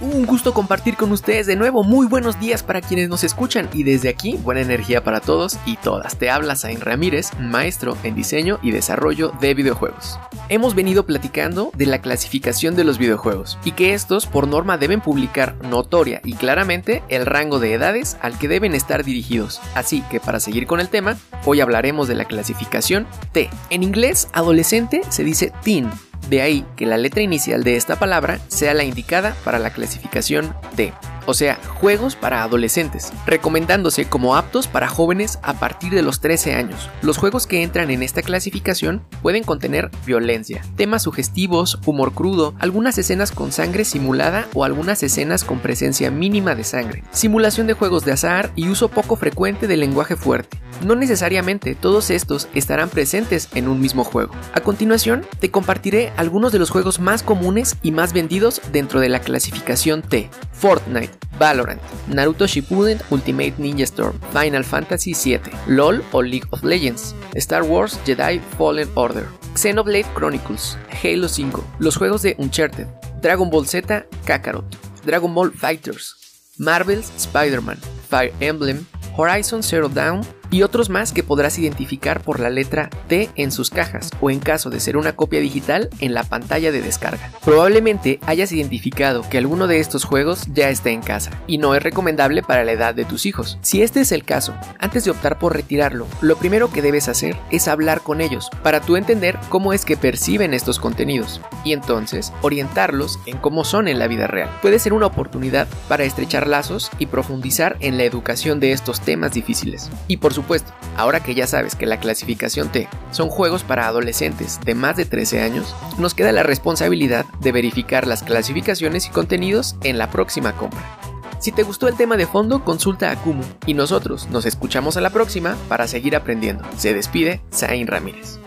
Un gusto compartir con ustedes de nuevo. Muy buenos días para quienes nos escuchan y desde aquí buena energía para todos y todas. Te habla Zain Ramírez, maestro en diseño y desarrollo de videojuegos. Hemos venido platicando de la clasificación de los videojuegos y que estos por norma deben publicar notoria y claramente el rango de edades al que deben estar dirigidos. Así que para seguir con el tema, hoy hablaremos de la clasificación T. En inglés, adolescente se dice teen de ahí que la letra inicial de esta palabra sea la indicada para la clasificación T o sea, juegos para adolescentes, recomendándose como aptos para jóvenes a partir de los 13 años. Los juegos que entran en esta clasificación pueden contener violencia, temas sugestivos, humor crudo, algunas escenas con sangre simulada o algunas escenas con presencia mínima de sangre, simulación de juegos de azar y uso poco frecuente del lenguaje fuerte. No necesariamente todos estos estarán presentes en un mismo juego. A continuación, te compartiré algunos de los juegos más comunes y más vendidos dentro de la clasificación T. Fortnite, Valorant, Naruto Shippuden Ultimate Ninja Storm, Final Fantasy VII, LOL o League of Legends, Star Wars Jedi Fallen Order, Xenoblade Chronicles, Halo 5, los juegos de Uncharted, Dragon Ball Z Kakarot, Dragon Ball Fighters, Marvel's Spider-Man, Fire Emblem, Horizon Zero Dawn y otros más que podrás identificar por la letra T en sus cajas o en caso de ser una copia digital en la pantalla de descarga. Probablemente hayas identificado que alguno de estos juegos ya está en casa y no es recomendable para la edad de tus hijos. Si este es el caso, antes de optar por retirarlo, lo primero que debes hacer es hablar con ellos para tú entender cómo es que perciben estos contenidos y entonces orientarlos en cómo son en la vida real. Puede ser una oportunidad para estrechar lazos y profundizar en la educación de estos temas difíciles. Y por supuesto, ahora que ya sabes que la clasificación T son juegos para adolescentes de más de 13 años, nos queda la responsabilidad de verificar las clasificaciones y contenidos en la próxima compra. Si te gustó el tema de fondo, consulta a Kumu y nosotros nos escuchamos a la próxima para seguir aprendiendo. Se despide Zain Ramírez.